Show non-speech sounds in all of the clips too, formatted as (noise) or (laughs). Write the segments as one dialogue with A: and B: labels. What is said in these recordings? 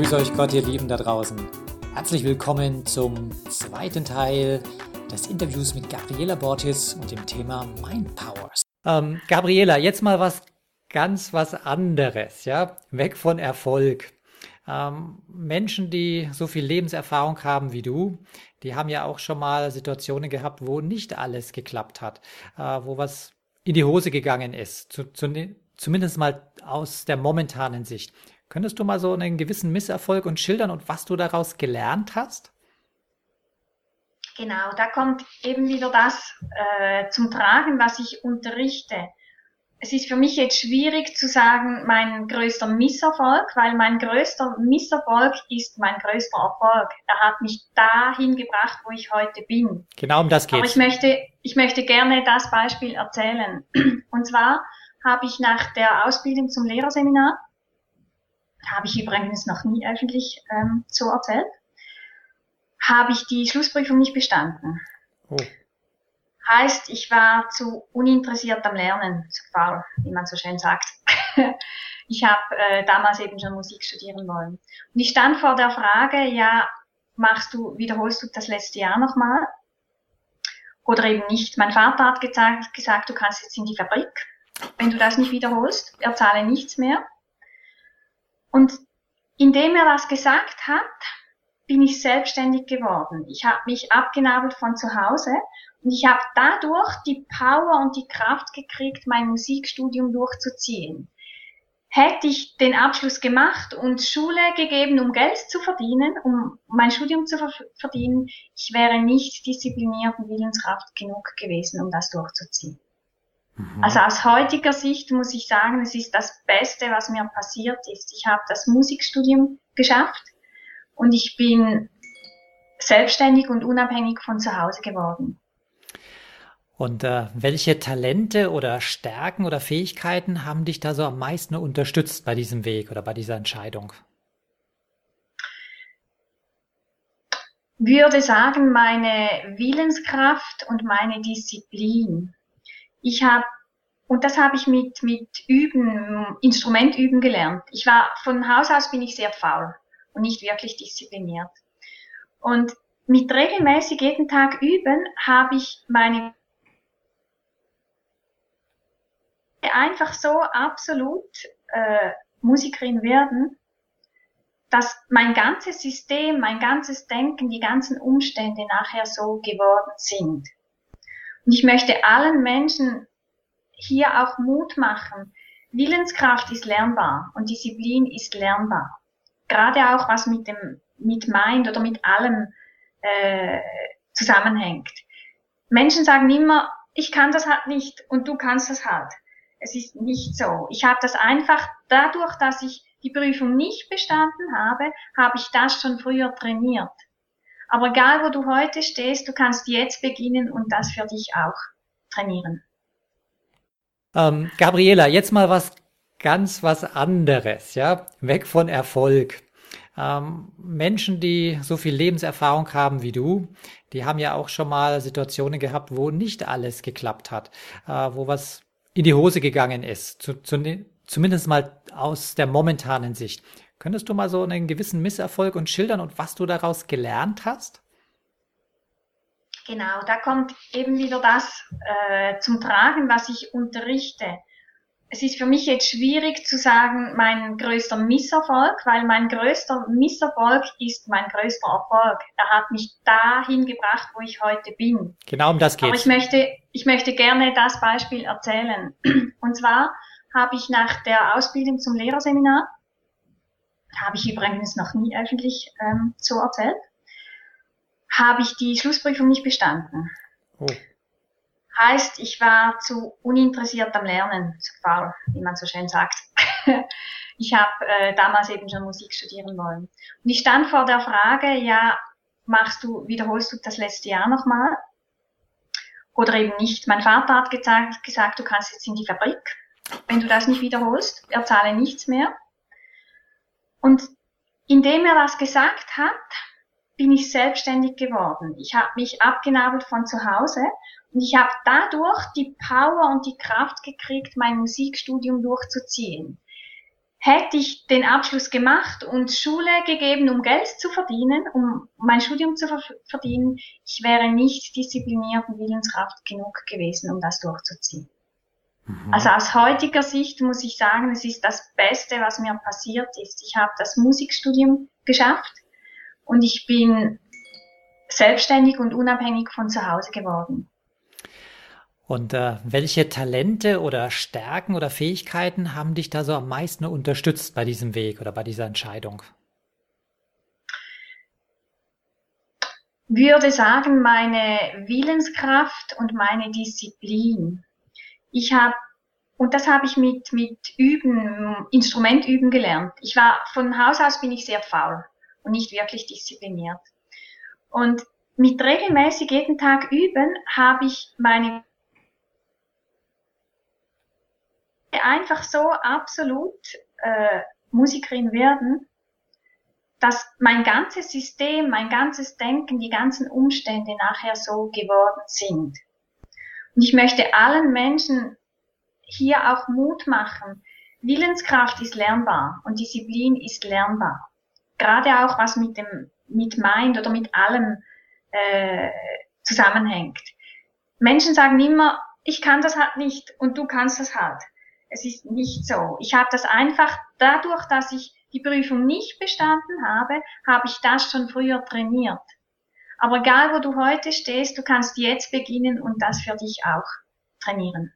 A: Grüß euch Gott, ihr Lieben da draußen. Herzlich willkommen zum zweiten Teil des Interviews mit Gabriela Bortis und dem Thema Mind Powers. Ähm, Gabriela, jetzt mal was ganz was anderes, ja? Weg von Erfolg. Ähm, Menschen, die so viel Lebenserfahrung haben wie du, die haben ja auch schon mal Situationen gehabt, wo nicht alles geklappt hat, äh, wo was in die Hose gegangen ist, zu, zu, zumindest mal aus der momentanen Sicht. Könntest du mal so einen gewissen Misserfolg und schildern und was du daraus gelernt hast?
B: Genau, da kommt eben wieder das äh, zum Tragen, was ich unterrichte es ist für mich jetzt schwierig zu sagen, mein größter Misserfolg, weil mein größter Misserfolg ist mein größter Erfolg. Er hat mich dahin gebracht, wo ich heute bin.
A: Genau um das
B: geht's. Aber ich möchte, ich möchte gerne das Beispiel erzählen. (clears throat) Und zwar habe ich nach der Ausbildung zum Lehrerseminar, habe ich übrigens noch nie öffentlich ähm, so erzählt, habe ich die Schlussprüfung nicht bestanden. Oh. Heißt, ich war zu uninteressiert am Lernen, zu faul, wie man so schön sagt. (laughs) ich habe äh, damals eben schon Musik studieren wollen. Und ich stand vor der Frage, ja, machst du, wiederholst du das letzte Jahr nochmal? Oder eben nicht. Mein Vater hat gesagt, gesagt, du kannst jetzt in die Fabrik. Wenn du das nicht wiederholst, er zahle nichts mehr. Und indem er das gesagt hat, bin ich selbstständig geworden. Ich habe mich abgenabelt von zu Hause und ich habe dadurch die Power und die Kraft gekriegt, mein Musikstudium durchzuziehen. Hätte ich den Abschluss gemacht und Schule gegeben, um Geld zu verdienen, um mein Studium zu verdienen, ich wäre nicht diszipliniert und Willenskraft genug gewesen, um das durchzuziehen. Mhm. Also aus heutiger Sicht muss ich sagen, es ist das Beste, was mir passiert ist. Ich habe das Musikstudium geschafft und ich bin selbstständig und unabhängig von zu Hause geworden.
A: Und äh, welche Talente oder Stärken oder Fähigkeiten haben dich da so am meisten unterstützt bei diesem Weg oder bei dieser Entscheidung?
B: Würde sagen, meine Willenskraft und meine Disziplin. Ich habe und das habe ich mit mit Üben, Instrumentüben gelernt. Ich war von Haus aus bin ich sehr faul und nicht wirklich diszipliniert. Und mit regelmäßig jeden Tag üben habe ich meine einfach so absolut äh, Musikerin werden, dass mein ganzes System, mein ganzes Denken, die ganzen Umstände nachher so geworden sind. Und ich möchte allen Menschen hier auch Mut machen. Willenskraft ist lernbar und Disziplin ist lernbar. Gerade auch was mit dem, mit Mind oder mit allem äh, zusammenhängt. Menschen sagen immer, ich kann das halt nicht und du kannst das halt. Es ist nicht so. Ich habe das einfach dadurch, dass ich die Prüfung nicht bestanden habe, habe ich das schon früher trainiert. Aber egal, wo du heute stehst, du kannst jetzt beginnen und das für dich auch trainieren.
A: Ähm, Gabriela, jetzt mal was ganz was anderes, ja, weg von Erfolg. Ähm, Menschen, die so viel Lebenserfahrung haben wie du, die haben ja auch schon mal Situationen gehabt, wo nicht alles geklappt hat, äh, wo was in die Hose gegangen ist, zu, zu, zumindest mal aus der momentanen Sicht. Könntest du mal so einen gewissen Misserfolg und schildern und was du daraus gelernt hast?
B: Genau, da kommt eben wieder das äh, zum Tragen, was ich unterrichte es ist für mich jetzt schwierig zu sagen, mein größter Misserfolg, weil mein größter Misserfolg ist mein größter Erfolg. Er hat mich dahin gebracht, wo ich heute bin.
A: Genau um das geht's.
B: Aber ich möchte, ich möchte gerne das Beispiel erzählen. (clears throat) Und zwar habe ich nach der Ausbildung zum Lehrerseminar, habe ich übrigens noch nie öffentlich ähm, so erzählt, habe ich die Schlussprüfung nicht bestanden. Oh. Heißt, ich war zu uninteressiert am Lernen, zu faul, wie man so schön sagt. (laughs) ich habe äh, damals eben schon Musik studieren wollen. Und ich stand vor der Frage, ja, machst du, wiederholst du das letzte Jahr nochmal? Oder eben nicht. Mein Vater hat gesagt, gesagt, du kannst jetzt in die Fabrik. Wenn du das nicht wiederholst, er zahle nichts mehr. Und indem er das gesagt hat, bin ich selbstständig geworden. Ich habe mich abgenabelt von zu Hause und ich habe dadurch die Power und die Kraft gekriegt, mein Musikstudium durchzuziehen. Hätte ich den Abschluss gemacht und Schule gegeben, um Geld zu verdienen, um mein Studium zu verdienen, ich wäre nicht diszipliniert und Willenskraft genug gewesen, um das durchzuziehen. Mhm. Also aus heutiger Sicht muss ich sagen, es ist das Beste, was mir passiert ist. Ich habe das Musikstudium geschafft und ich bin selbstständig und unabhängig von zu Hause geworden.
A: Und äh, welche Talente oder Stärken oder Fähigkeiten haben dich da so am meisten unterstützt bei diesem Weg oder bei dieser Entscheidung?
B: Würde sagen, meine Willenskraft und meine Disziplin. Ich habe und das habe ich mit mit Üben, Instrumentüben gelernt. Ich war von Haus aus bin ich sehr faul und nicht wirklich diszipliniert. Und mit regelmäßig jeden Tag üben habe ich meine einfach so absolut äh, Musikerin werden, dass mein ganzes System, mein ganzes Denken, die ganzen Umstände nachher so geworden sind. Und ich möchte allen Menschen hier auch Mut machen. Willenskraft ist lernbar und Disziplin ist lernbar gerade auch was mit dem, mit Mind oder mit allem äh, zusammenhängt. Menschen sagen immer, ich kann das halt nicht und du kannst das halt. Es ist nicht so. Ich habe das einfach dadurch, dass ich die Prüfung nicht bestanden habe, habe ich das schon früher trainiert. Aber egal, wo du heute stehst, du kannst jetzt beginnen und das für dich auch trainieren.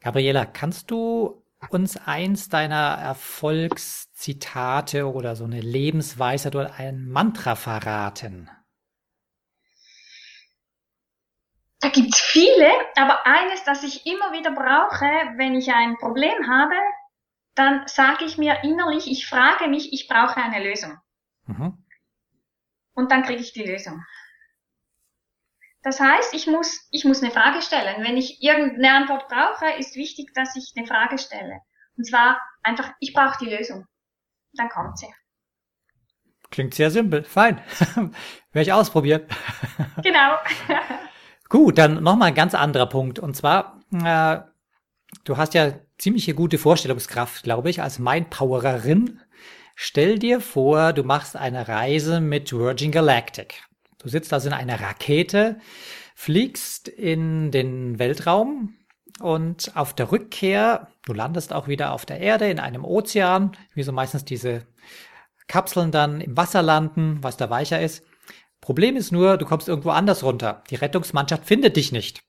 A: Gabriela, kannst du uns eins deiner Erfolgszitate oder so eine Lebensweisheit oder ein Mantra verraten?
B: Da gibt's viele, aber eines, das ich immer wieder brauche, wenn ich ein Problem habe, dann sage ich mir innerlich, ich frage mich, ich brauche eine Lösung. Mhm. Und dann kriege ich die Lösung. Das heißt, ich muss, ich muss eine Frage stellen. Wenn ich irgendeine Antwort brauche, ist wichtig, dass ich eine Frage stelle. Und zwar einfach, ich brauche die Lösung. Dann kommt sie.
A: Klingt sehr simpel. Fein. (laughs) Werde ich ausprobieren. (laughs)
B: Genau.
A: Gut, dann nochmal ein ganz anderer Punkt. Und zwar, äh, du hast ja ziemliche gute Vorstellungskraft, glaube ich, als Mindpowererin. Stell dir vor, du machst eine Reise mit Virgin Galactic. Du sitzt also in einer Rakete, fliegst in den Weltraum und auf der Rückkehr, du landest auch wieder auf der Erde in einem Ozean, wie so meistens diese Kapseln dann im Wasser landen, was da weicher ist. Problem ist nur, du kommst irgendwo anders runter. Die Rettungsmannschaft findet dich nicht.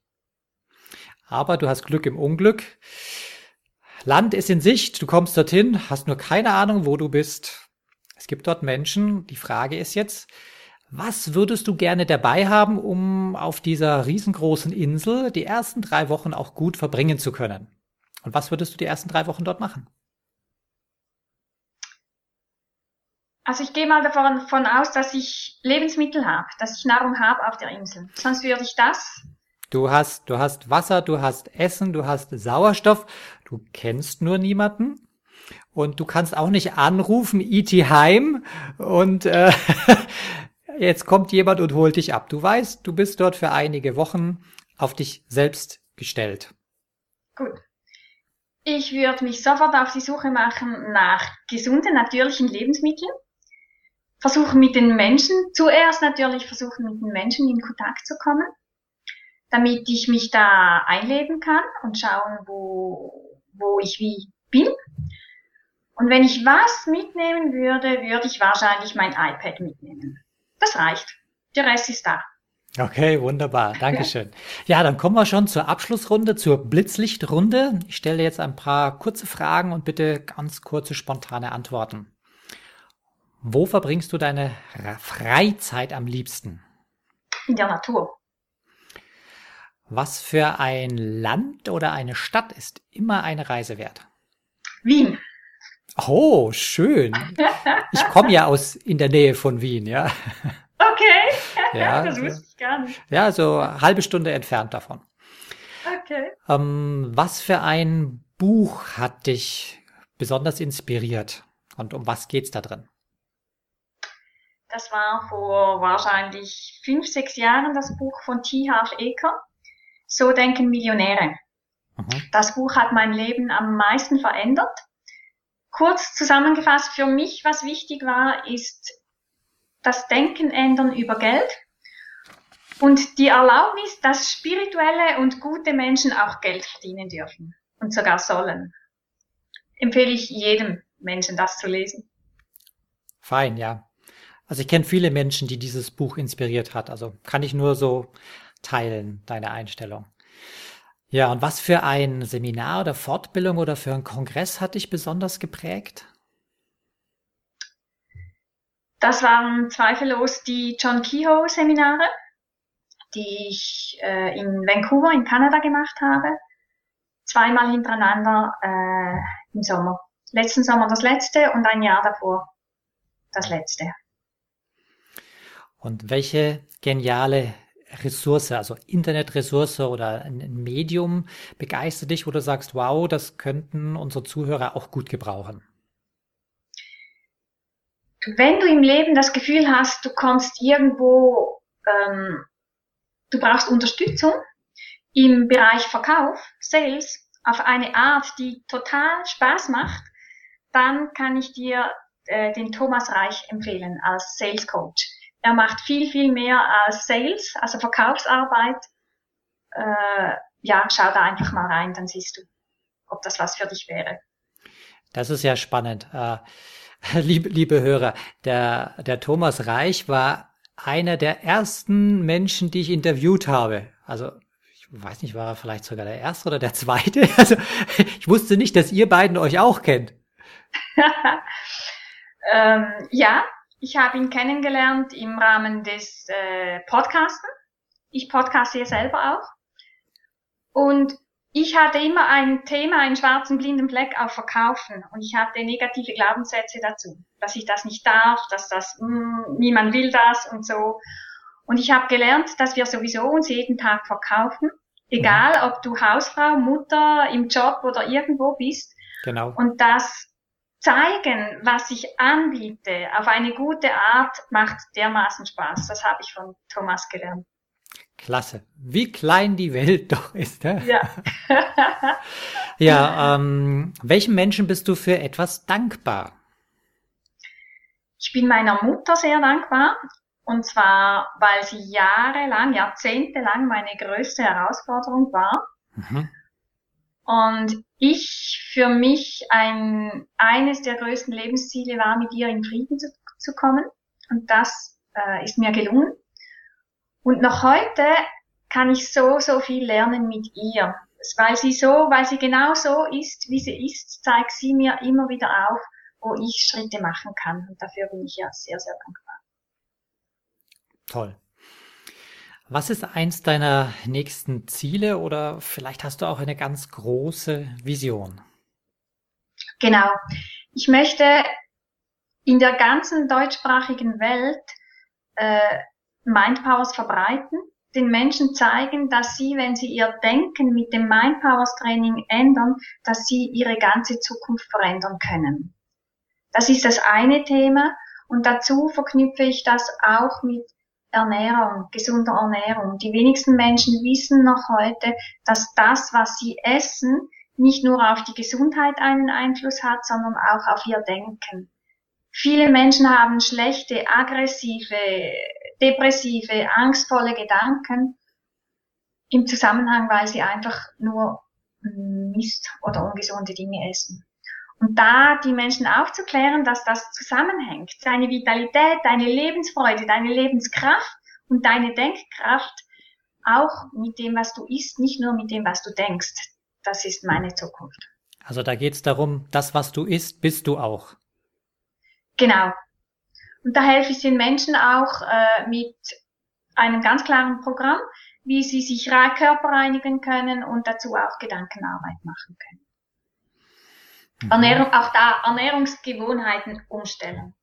A: Aber du hast Glück im Unglück. Land ist in Sicht, du kommst dorthin, hast nur keine Ahnung, wo du bist. Es gibt dort Menschen. Die Frage ist jetzt, was würdest du gerne dabei haben, um auf dieser riesengroßen Insel die ersten drei Wochen auch gut verbringen zu können? Und was würdest du die ersten drei Wochen dort machen?
B: Also ich gehe mal davon aus, dass ich Lebensmittel habe, dass ich Nahrung habe auf der Insel. Sonst würde ich das.
A: Du hast, du hast Wasser, du hast Essen, du hast Sauerstoff, du kennst nur niemanden. Und du kannst auch nicht anrufen, E.T. Heim und äh, (laughs) jetzt kommt jemand und holt dich ab. Du weißt, du bist dort für einige Wochen auf dich selbst gestellt.
B: Gut. Ich würde mich sofort auf die Suche machen nach gesunden, natürlichen Lebensmitteln. Versuchen mit den Menschen, zuerst natürlich versuchen mit den Menschen in Kontakt zu kommen, damit ich mich da einleben kann und schauen, wo, wo ich wie bin. Und wenn ich was mitnehmen würde, würde ich wahrscheinlich mein iPad mitnehmen. Das reicht. Der Rest ist da.
A: Okay, wunderbar. Dankeschön. Ja. ja, dann kommen wir schon zur Abschlussrunde, zur Blitzlichtrunde. Ich stelle jetzt ein paar kurze Fragen und bitte ganz kurze, spontane Antworten. Wo verbringst du deine Freizeit am liebsten?
B: In der Natur.
A: Was für ein Land oder eine Stadt ist immer eine Reise wert?
B: Wien.
A: Oh, schön. Ich komme ja aus in der Nähe von Wien, ja.
B: Okay, (laughs) ja, das wusste ich gar nicht.
A: Ja, so eine halbe Stunde entfernt davon.
B: Okay.
A: Ähm, was für ein Buch hat dich besonders inspiriert und um was geht's da drin?
B: Das war vor wahrscheinlich fünf, sechs Jahren das Buch von T. Harv Eker. So denken Millionäre. Mhm. Das Buch hat mein Leben am meisten verändert. Kurz zusammengefasst, für mich, was wichtig war, ist das Denken ändern über Geld und die Erlaubnis, dass spirituelle und gute Menschen auch Geld verdienen dürfen und sogar sollen. Empfehle ich jedem Menschen, das zu lesen.
A: Fein, ja. Also ich kenne viele Menschen, die dieses Buch inspiriert hat. Also kann ich nur so teilen, deine Einstellung. Ja, und was für ein Seminar oder Fortbildung oder für einen Kongress hat dich besonders geprägt?
B: Das waren zweifellos die John Kehoe Seminare, die ich äh, in Vancouver in Kanada gemacht habe. Zweimal hintereinander äh, im Sommer. Letzten Sommer das letzte und ein Jahr davor das letzte.
A: Und welche geniale Ressource, also Internetressource oder ein Medium begeistert dich, wo du sagst, wow, das könnten unsere Zuhörer auch gut gebrauchen?
B: Wenn du im Leben das Gefühl hast, du kommst irgendwo, ähm, du brauchst Unterstützung im Bereich Verkauf, Sales, auf eine Art, die total Spaß macht, dann kann ich dir äh, den Thomas Reich empfehlen als Sales Coach er macht viel, viel mehr als Sales, also Verkaufsarbeit. Äh, ja, schau da einfach mal rein, dann siehst du, ob das was für dich wäre.
A: Das ist ja spannend. Äh, (laughs) liebe, liebe Hörer, der, der Thomas Reich war einer der ersten Menschen, die ich interviewt habe. Also ich weiß nicht, war er vielleicht sogar der erste oder der zweite. (laughs) Also ich wusste nicht, dass ihr beiden euch auch kennt. (laughs)
B: ähm, ja, ich habe ihn kennengelernt im Rahmen des äh, Podcasten. Ich podcaste ja selber auch. Und ich hatte immer ein Thema, einen schwarzen blinden Fleck auf Verkaufen. Und ich hatte negative Glaubenssätze dazu, dass ich das nicht darf, dass das, mh, hm, niemand will das und so. Und ich habe gelernt, dass wir sowieso uns jeden Tag verkaufen. Egal, ob du Hausfrau, Mutter, im Job oder irgendwo bist.
A: Genau.
B: Und dass zeigen, was ich anbiete, auf eine gute Art, macht dermaßen Spaß. Das habe ich von Thomas gelernt.
A: Klasse. Wie klein die Welt (laughs) doch ist. Ne?
B: Ja. (laughs)
A: ja, ähm, welchem Menschen bist du für etwas dankbar?
B: Ich bin meiner Mutter sehr dankbar. Und zwar, weil sie jahrelang, jahrzehntelang meine größte Herausforderung war. Mhm. Und ich für mich ein, eines der größten Lebensziele war, mit ihr in Frieden zu, zu kommen. Und das äh, ist mir gelungen. Und noch heute kann ich so, so viel lernen mit ihr. Weil sie so, weil sie genau so ist, wie sie ist, zeigt sie mir immer wieder auf, wo ich Schritte machen kann. Und dafür bin ich ja sehr, sehr dankbar.
A: Toll. Was ist eins deiner nächsten Ziele oder vielleicht hast du auch eine ganz große Vision?
B: Genau. Ich möchte in der ganzen deutschsprachigen Welt äh, Mindpowers verbreiten, den Menschen zeigen, dass sie, wenn sie ihr Denken mit dem Mindpowers Training ändern, dass sie ihre ganze Zukunft verändern können. Das ist das eine Thema und dazu verknüpfe ich das auch mit Ernährung, gesunder Ernährung. Die wenigsten Menschen wissen noch heute, dass das, was sie essen, nicht nur auf die Gesundheit einen Einfluss hat, sondern auch auf ihr Denken. Viele Menschen haben schlechte, aggressive, depressive, angstvolle Gedanken im Zusammenhang, weil sie einfach nur Mist oder ungesunde Dinge essen. Und da die Menschen aufzuklären, dass das zusammenhängt. Deine Vitalität, deine Lebensfreude, deine Lebenskraft und deine Denkkraft auch mit dem, was du isst, nicht nur mit dem, was du denkst. Das ist meine Zukunft.
A: Also da geht es darum, das, was du isst, bist du auch.
B: Genau. Und da helfe ich den Menschen auch äh, mit einem ganz klaren Programm, wie sie sich Körper reinigen können und dazu auch Gedankenarbeit machen können. Mhm. Ernährung, auch da Ernährungsgewohnheiten umstellen.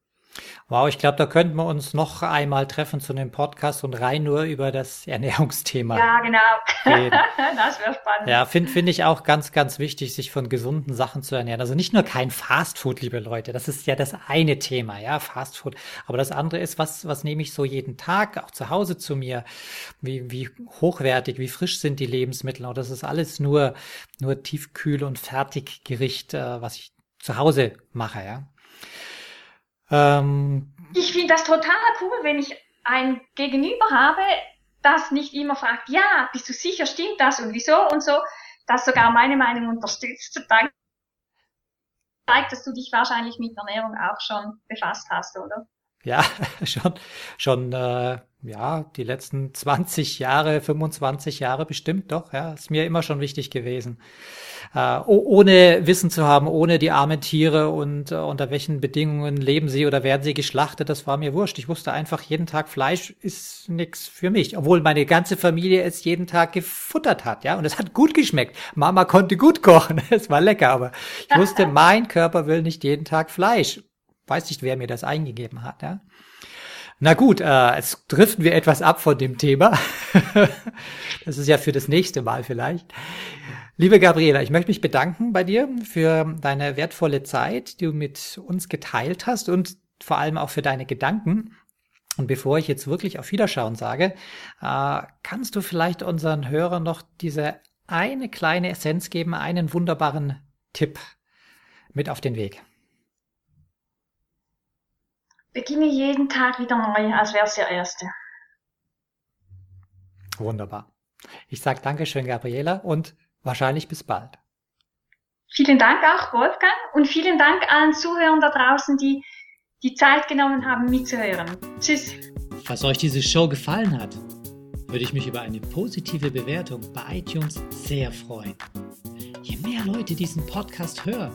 A: Wow, ich glaube, da könnten wir uns noch einmal treffen zu einem Podcast und rein nur über das (laughs) Ernährungsthema.
B: Ja, genau. (laughs) das wäre spannend.
A: Ja, finde find ich auch ganz, ganz wichtig, sich von gesunden Sachen zu ernähren. Also nicht nur kein Fastfood, liebe Leute. Das ist ja das eine Thema, ja, Fastfood. Aber das andere ist, was, was nehme ich so jeden Tag auch zu Hause zu mir? Wie, wie hochwertig, wie frisch sind die Lebensmittel? Und das ist alles nur, nur Tiefkühl- und Fertiggericht, äh, was ich zu Hause mache, ja.
B: Ähm, ich finde das total cool, wenn ich ein Gegenüber habe, das nicht immer fragt, ja, bist du sicher, stimmt das und wieso und so, das sogar meine Meinung unterstützt. (laughs) Dann zeigt, dass du dich wahrscheinlich mit Ernährung auch schon befasst hast, oder?
A: Ja, (laughs) schon, schon äh, ja, die letzten 20 Jahre, 25 Jahre bestimmt doch, ja, ist mir immer schon wichtig gewesen. Äh, ohne Wissen zu haben, ohne die armen Tiere und äh, unter welchen Bedingungen leben sie oder werden sie geschlachtet, das war mir wurscht. Ich wusste einfach, jeden Tag Fleisch ist nix für mich, obwohl meine ganze Familie es jeden Tag gefuttert hat, ja, und es hat gut geschmeckt. Mama konnte gut kochen, (laughs) es war lecker, aber ich wusste, (laughs) mein Körper will nicht jeden Tag Fleisch. Weiß nicht, wer mir das eingegeben hat, ja. Na gut, äh, jetzt driften wir etwas ab von dem Thema. (laughs) das ist ja für das nächste Mal vielleicht. Liebe Gabriela, ich möchte mich bedanken bei dir für deine wertvolle Zeit, die du mit uns geteilt hast und vor allem auch für deine Gedanken. Und bevor ich jetzt wirklich auf Wiederschauen sage, äh, kannst du vielleicht unseren Hörern noch diese eine kleine Essenz geben, einen wunderbaren Tipp mit auf den Weg?
B: Beginne jeden Tag wieder neu, als wäre es der erste.
A: Wunderbar. Ich sage Dankeschön, Gabriela, und wahrscheinlich bis bald.
B: Vielen Dank auch, Wolfgang, und vielen Dank allen Zuhörern da draußen, die die Zeit genommen haben, mitzuhören. Tschüss.
A: Falls euch diese Show gefallen hat, würde ich mich über eine positive Bewertung bei iTunes sehr freuen. Je mehr Leute diesen Podcast hören,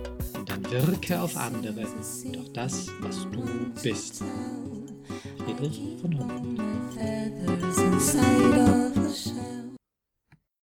A: wirke auf andere durch das, was du bist. Friedrich von Humboldt.